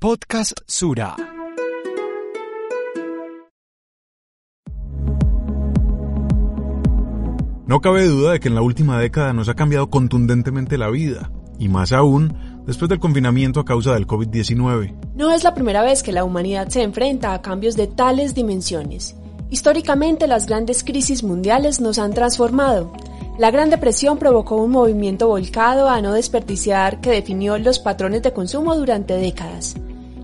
Podcast Sura. No cabe duda de que en la última década nos ha cambiado contundentemente la vida, y más aún después del confinamiento a causa del COVID-19. No es la primera vez que la humanidad se enfrenta a cambios de tales dimensiones. Históricamente las grandes crisis mundiales nos han transformado. La Gran Depresión provocó un movimiento volcado a no desperdiciar que definió los patrones de consumo durante décadas.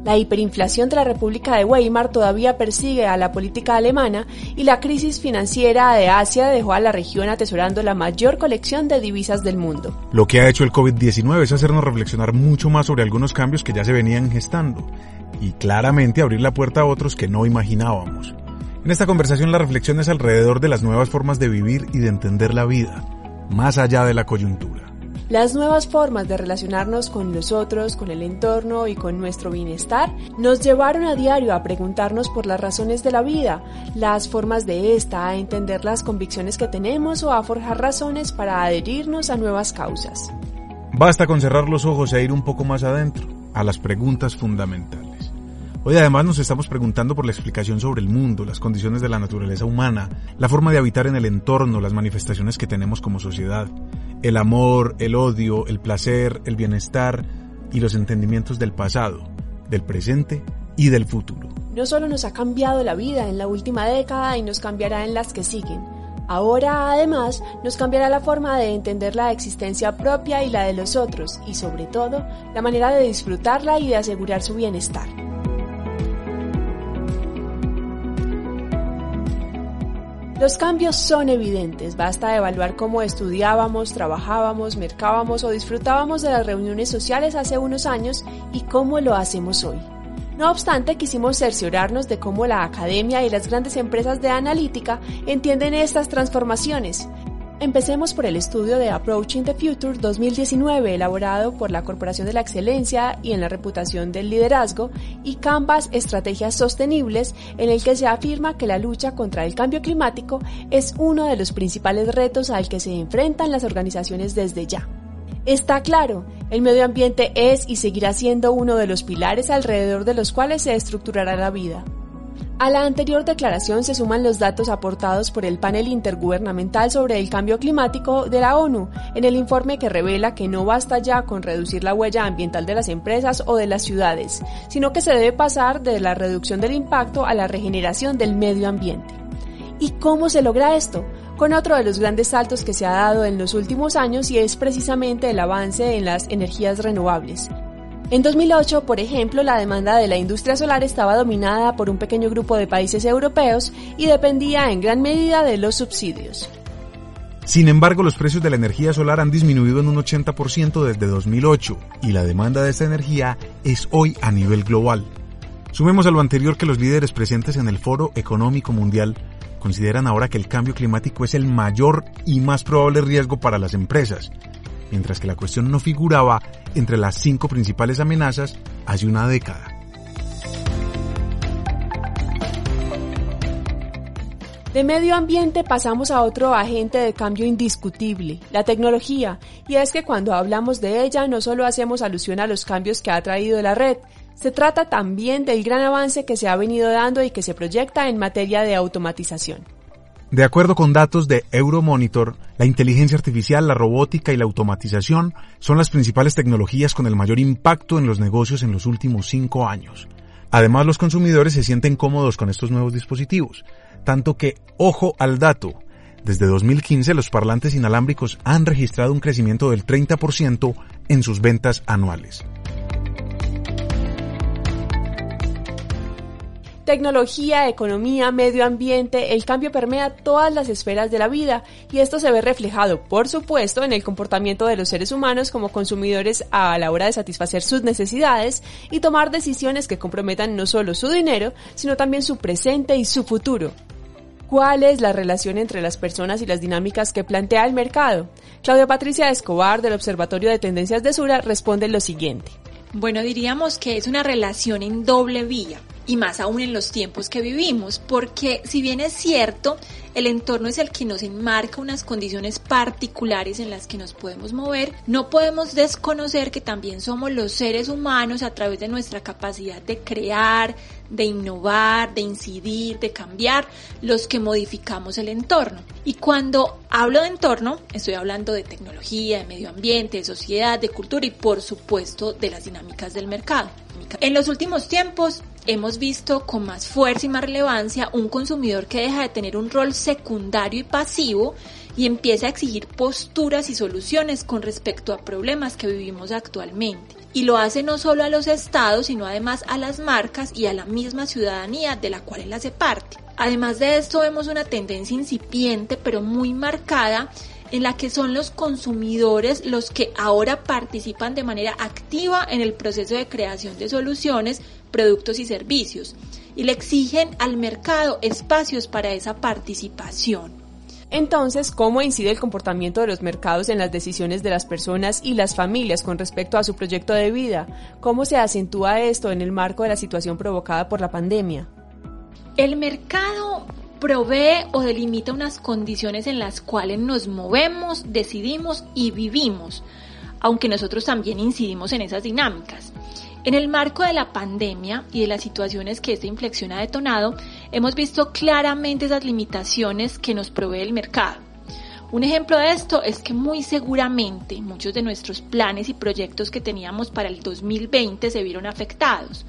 La hiperinflación de la República de Weimar todavía persigue a la política alemana y la crisis financiera de Asia dejó a la región atesorando la mayor colección de divisas del mundo. Lo que ha hecho el COVID-19 es hacernos reflexionar mucho más sobre algunos cambios que ya se venían gestando y claramente abrir la puerta a otros que no imaginábamos. En esta conversación la reflexión es alrededor de las nuevas formas de vivir y de entender la vida, más allá de la coyuntura. Las nuevas formas de relacionarnos con los otros, con el entorno y con nuestro bienestar nos llevaron a diario a preguntarnos por las razones de la vida, las formas de esta, a entender las convicciones que tenemos o a forjar razones para adherirnos a nuevas causas. Basta con cerrar los ojos e ir un poco más adentro, a las preguntas fundamentales. Hoy además nos estamos preguntando por la explicación sobre el mundo, las condiciones de la naturaleza humana, la forma de habitar en el entorno, las manifestaciones que tenemos como sociedad, el amor, el odio, el placer, el bienestar y los entendimientos del pasado, del presente y del futuro. No solo nos ha cambiado la vida en la última década y nos cambiará en las que siguen. Ahora, además, nos cambiará la forma de entender la existencia propia y la de los otros, y sobre todo, la manera de disfrutarla y de asegurar su bienestar. Los cambios son evidentes, basta evaluar cómo estudiábamos, trabajábamos, mercábamos o disfrutábamos de las reuniones sociales hace unos años y cómo lo hacemos hoy. No obstante, quisimos cerciorarnos de cómo la academia y las grandes empresas de analítica entienden estas transformaciones, Empecemos por el estudio de Approaching the Future 2019, elaborado por la Corporación de la Excelencia y en la reputación del liderazgo, y Canvas Estrategias Sostenibles, en el que se afirma que la lucha contra el cambio climático es uno de los principales retos al que se enfrentan las organizaciones desde ya. Está claro, el medio ambiente es y seguirá siendo uno de los pilares alrededor de los cuales se estructurará la vida. A la anterior declaración se suman los datos aportados por el panel intergubernamental sobre el cambio climático de la ONU, en el informe que revela que no basta ya con reducir la huella ambiental de las empresas o de las ciudades, sino que se debe pasar de la reducción del impacto a la regeneración del medio ambiente. ¿Y cómo se logra esto? Con otro de los grandes saltos que se ha dado en los últimos años y es precisamente el avance en las energías renovables. En 2008, por ejemplo, la demanda de la industria solar estaba dominada por un pequeño grupo de países europeos y dependía en gran medida de los subsidios. Sin embargo, los precios de la energía solar han disminuido en un 80% desde 2008 y la demanda de esta energía es hoy a nivel global. Sumemos a lo anterior que los líderes presentes en el Foro Económico Mundial consideran ahora que el cambio climático es el mayor y más probable riesgo para las empresas, mientras que la cuestión no figuraba entre las cinco principales amenazas hace una década. De medio ambiente pasamos a otro agente de cambio indiscutible, la tecnología, y es que cuando hablamos de ella no solo hacemos alusión a los cambios que ha traído la red, se trata también del gran avance que se ha venido dando y que se proyecta en materia de automatización. De acuerdo con datos de Euromonitor, la inteligencia artificial, la robótica y la automatización son las principales tecnologías con el mayor impacto en los negocios en los últimos cinco años. Además, los consumidores se sienten cómodos con estos nuevos dispositivos, tanto que, ojo al dato, desde 2015 los parlantes inalámbricos han registrado un crecimiento del 30% en sus ventas anuales. Tecnología, economía, medio ambiente, el cambio permea todas las esferas de la vida y esto se ve reflejado, por supuesto, en el comportamiento de los seres humanos como consumidores a la hora de satisfacer sus necesidades y tomar decisiones que comprometan no solo su dinero, sino también su presente y su futuro. ¿Cuál es la relación entre las personas y las dinámicas que plantea el mercado? Claudia Patricia Escobar del Observatorio de Tendencias de Sura responde lo siguiente. Bueno, diríamos que es una relación en doble vía. Y más aún en los tiempos que vivimos, porque si bien es cierto, el entorno es el que nos enmarca unas condiciones particulares en las que nos podemos mover, no podemos desconocer que también somos los seres humanos a través de nuestra capacidad de crear, de innovar, de incidir, de cambiar, los que modificamos el entorno. Y cuando hablo de entorno, estoy hablando de tecnología, de medio ambiente, de sociedad, de cultura y por supuesto de las dinámicas del mercado. En los últimos tiempos hemos visto con más fuerza y más relevancia un consumidor que deja de tener un rol secundario y pasivo y empieza a exigir posturas y soluciones con respecto a problemas que vivimos actualmente. Y lo hace no solo a los estados, sino además a las marcas y a la misma ciudadanía de la cual él hace parte. Además de esto vemos una tendencia incipiente pero muy marcada en la que son los consumidores los que ahora participan de manera activa en el proceso de creación de soluciones, productos y servicios y le exigen al mercado espacios para esa participación. Entonces, ¿cómo incide el comportamiento de los mercados en las decisiones de las personas y las familias con respecto a su proyecto de vida? ¿Cómo se acentúa esto en el marco de la situación provocada por la pandemia? El mercado provee o delimita unas condiciones en las cuales nos movemos, decidimos y vivimos, aunque nosotros también incidimos en esas dinámicas. En el marco de la pandemia y de las situaciones que esta inflexión ha detonado, hemos visto claramente esas limitaciones que nos provee el mercado. Un ejemplo de esto es que muy seguramente muchos de nuestros planes y proyectos que teníamos para el 2020 se vieron afectados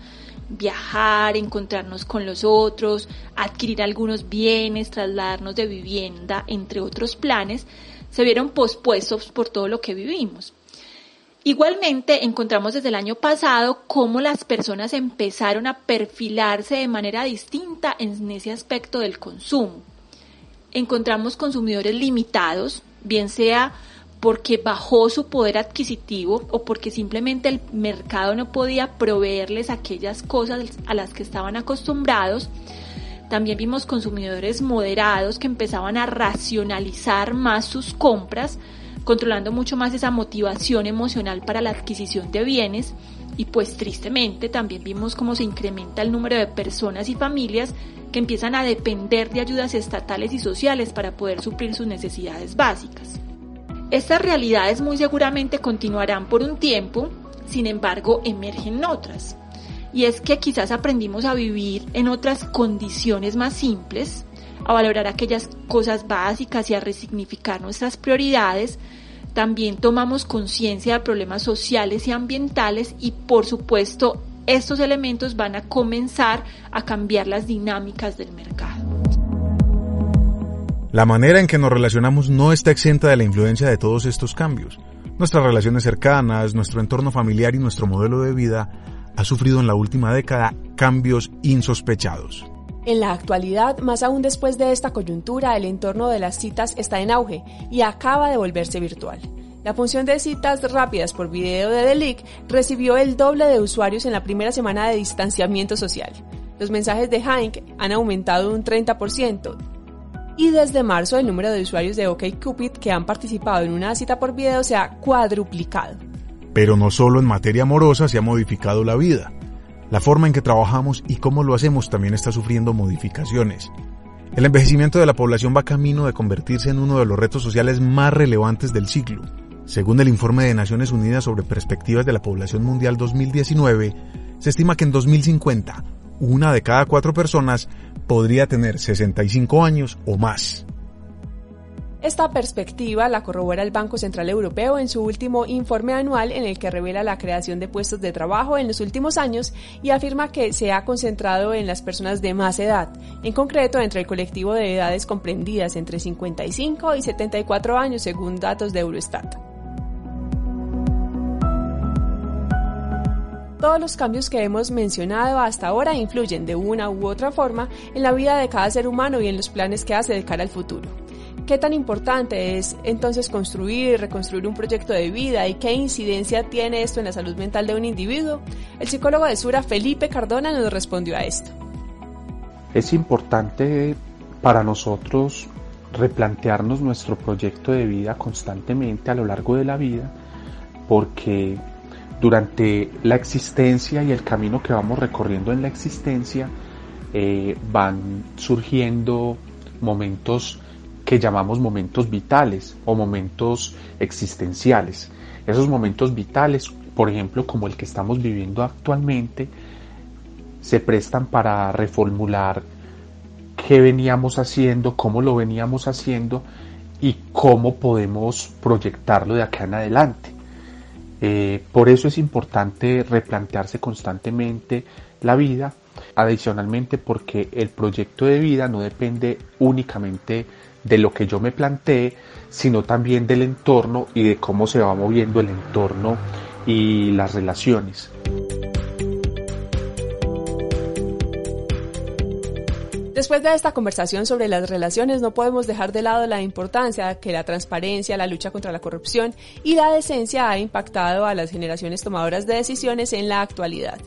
viajar, encontrarnos con los otros, adquirir algunos bienes, trasladarnos de vivienda, entre otros planes, se vieron pospuestos por todo lo que vivimos. Igualmente, encontramos desde el año pasado cómo las personas empezaron a perfilarse de manera distinta en ese aspecto del consumo. Encontramos consumidores limitados, bien sea porque bajó su poder adquisitivo o porque simplemente el mercado no podía proveerles aquellas cosas a las que estaban acostumbrados. También vimos consumidores moderados que empezaban a racionalizar más sus compras, controlando mucho más esa motivación emocional para la adquisición de bienes. Y pues tristemente también vimos cómo se incrementa el número de personas y familias que empiezan a depender de ayudas estatales y sociales para poder suplir sus necesidades básicas. Estas realidades muy seguramente continuarán por un tiempo, sin embargo emergen otras. Y es que quizás aprendimos a vivir en otras condiciones más simples, a valorar aquellas cosas básicas y a resignificar nuestras prioridades. También tomamos conciencia de problemas sociales y ambientales y por supuesto estos elementos van a comenzar a cambiar las dinámicas del mercado. La manera en que nos relacionamos no está exenta de la influencia de todos estos cambios. Nuestras relaciones cercanas, nuestro entorno familiar y nuestro modelo de vida ha sufrido en la última década cambios insospechados. En la actualidad, más aún después de esta coyuntura, el entorno de las citas está en auge y acaba de volverse virtual. La función de citas rápidas por video de Delic recibió el doble de usuarios en la primera semana de distanciamiento social. Los mensajes de Hank han aumentado un 30%, y desde marzo el número de usuarios de OkCupid que han participado en una cita por video se ha cuadruplicado. Pero no solo en materia amorosa se ha modificado la vida. La forma en que trabajamos y cómo lo hacemos también está sufriendo modificaciones. El envejecimiento de la población va camino de convertirse en uno de los retos sociales más relevantes del siglo. Según el informe de Naciones Unidas sobre Perspectivas de la Población Mundial 2019, se estima que en 2050 una de cada cuatro personas podría tener 65 años o más. Esta perspectiva la corrobora el Banco Central Europeo en su último informe anual en el que revela la creación de puestos de trabajo en los últimos años y afirma que se ha concentrado en las personas de más edad, en concreto entre el colectivo de edades comprendidas entre 55 y 74 años según datos de Eurostat. Todos los cambios que hemos mencionado hasta ahora influyen de una u otra forma en la vida de cada ser humano y en los planes que hace de cara al futuro. ¿Qué tan importante es entonces construir y reconstruir un proyecto de vida y qué incidencia tiene esto en la salud mental de un individuo? El psicólogo de Sura, Felipe Cardona, nos respondió a esto. Es importante para nosotros replantearnos nuestro proyecto de vida constantemente a lo largo de la vida porque durante la existencia y el camino que vamos recorriendo en la existencia eh, van surgiendo momentos que llamamos momentos vitales o momentos existenciales. Esos momentos vitales, por ejemplo, como el que estamos viviendo actualmente, se prestan para reformular qué veníamos haciendo, cómo lo veníamos haciendo y cómo podemos proyectarlo de acá en adelante. Eh, por eso es importante replantearse constantemente la vida, adicionalmente porque el proyecto de vida no depende únicamente de lo que yo me plantee, sino también del entorno y de cómo se va moviendo el entorno y las relaciones. Después de esta conversación sobre las relaciones, no podemos dejar de lado la importancia que la transparencia, la lucha contra la corrupción y la decencia ha impactado a las generaciones tomadoras de decisiones en la actualidad.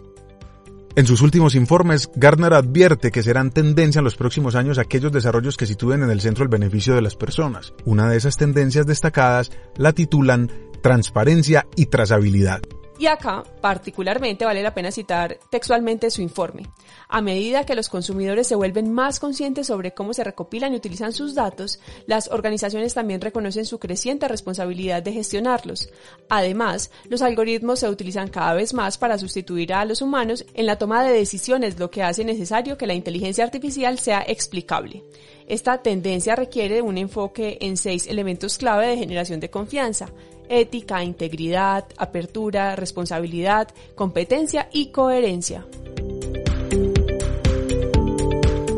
En sus últimos informes, Gardner advierte que serán tendencia en los próximos años aquellos desarrollos que sitúen en el centro el beneficio de las personas. Una de esas tendencias destacadas la titulan Transparencia y Trazabilidad. Y acá, particularmente, vale la pena citar textualmente su informe. A medida que los consumidores se vuelven más conscientes sobre cómo se recopilan y utilizan sus datos, las organizaciones también reconocen su creciente responsabilidad de gestionarlos. Además, los algoritmos se utilizan cada vez más para sustituir a los humanos en la toma de decisiones, lo que hace necesario que la inteligencia artificial sea explicable. Esta tendencia requiere un enfoque en seis elementos clave de generación de confianza ética, integridad, apertura, responsabilidad, competencia y coherencia.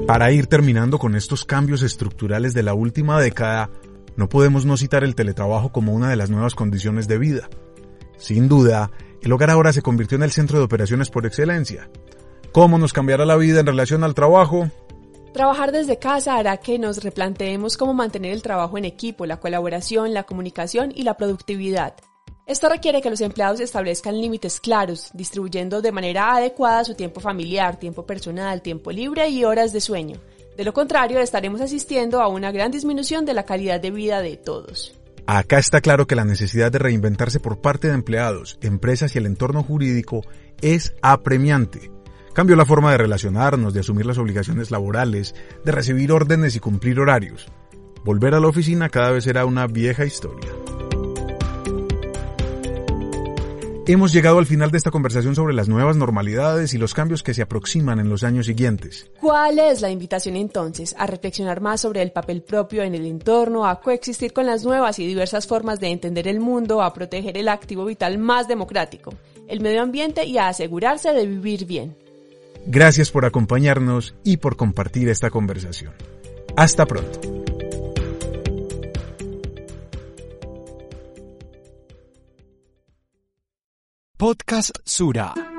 Para ir terminando con estos cambios estructurales de la última década, no podemos no citar el teletrabajo como una de las nuevas condiciones de vida. Sin duda, el hogar ahora se convirtió en el centro de operaciones por excelencia. ¿Cómo nos cambiará la vida en relación al trabajo? Trabajar desde casa hará que nos replanteemos cómo mantener el trabajo en equipo, la colaboración, la comunicación y la productividad. Esto requiere que los empleados establezcan límites claros, distribuyendo de manera adecuada su tiempo familiar, tiempo personal, tiempo libre y horas de sueño. De lo contrario, estaremos asistiendo a una gran disminución de la calidad de vida de todos. Acá está claro que la necesidad de reinventarse por parte de empleados, empresas y el entorno jurídico es apremiante. Cambió la forma de relacionarnos, de asumir las obligaciones laborales, de recibir órdenes y cumplir horarios. Volver a la oficina cada vez será una vieja historia. Hemos llegado al final de esta conversación sobre las nuevas normalidades y los cambios que se aproximan en los años siguientes. ¿Cuál es la invitación entonces? A reflexionar más sobre el papel propio en el entorno, a coexistir con las nuevas y diversas formas de entender el mundo, a proteger el activo vital más democrático, el medio ambiente y a asegurarse de vivir bien. Gracias por acompañarnos y por compartir esta conversación. Hasta pronto. Podcast Sura.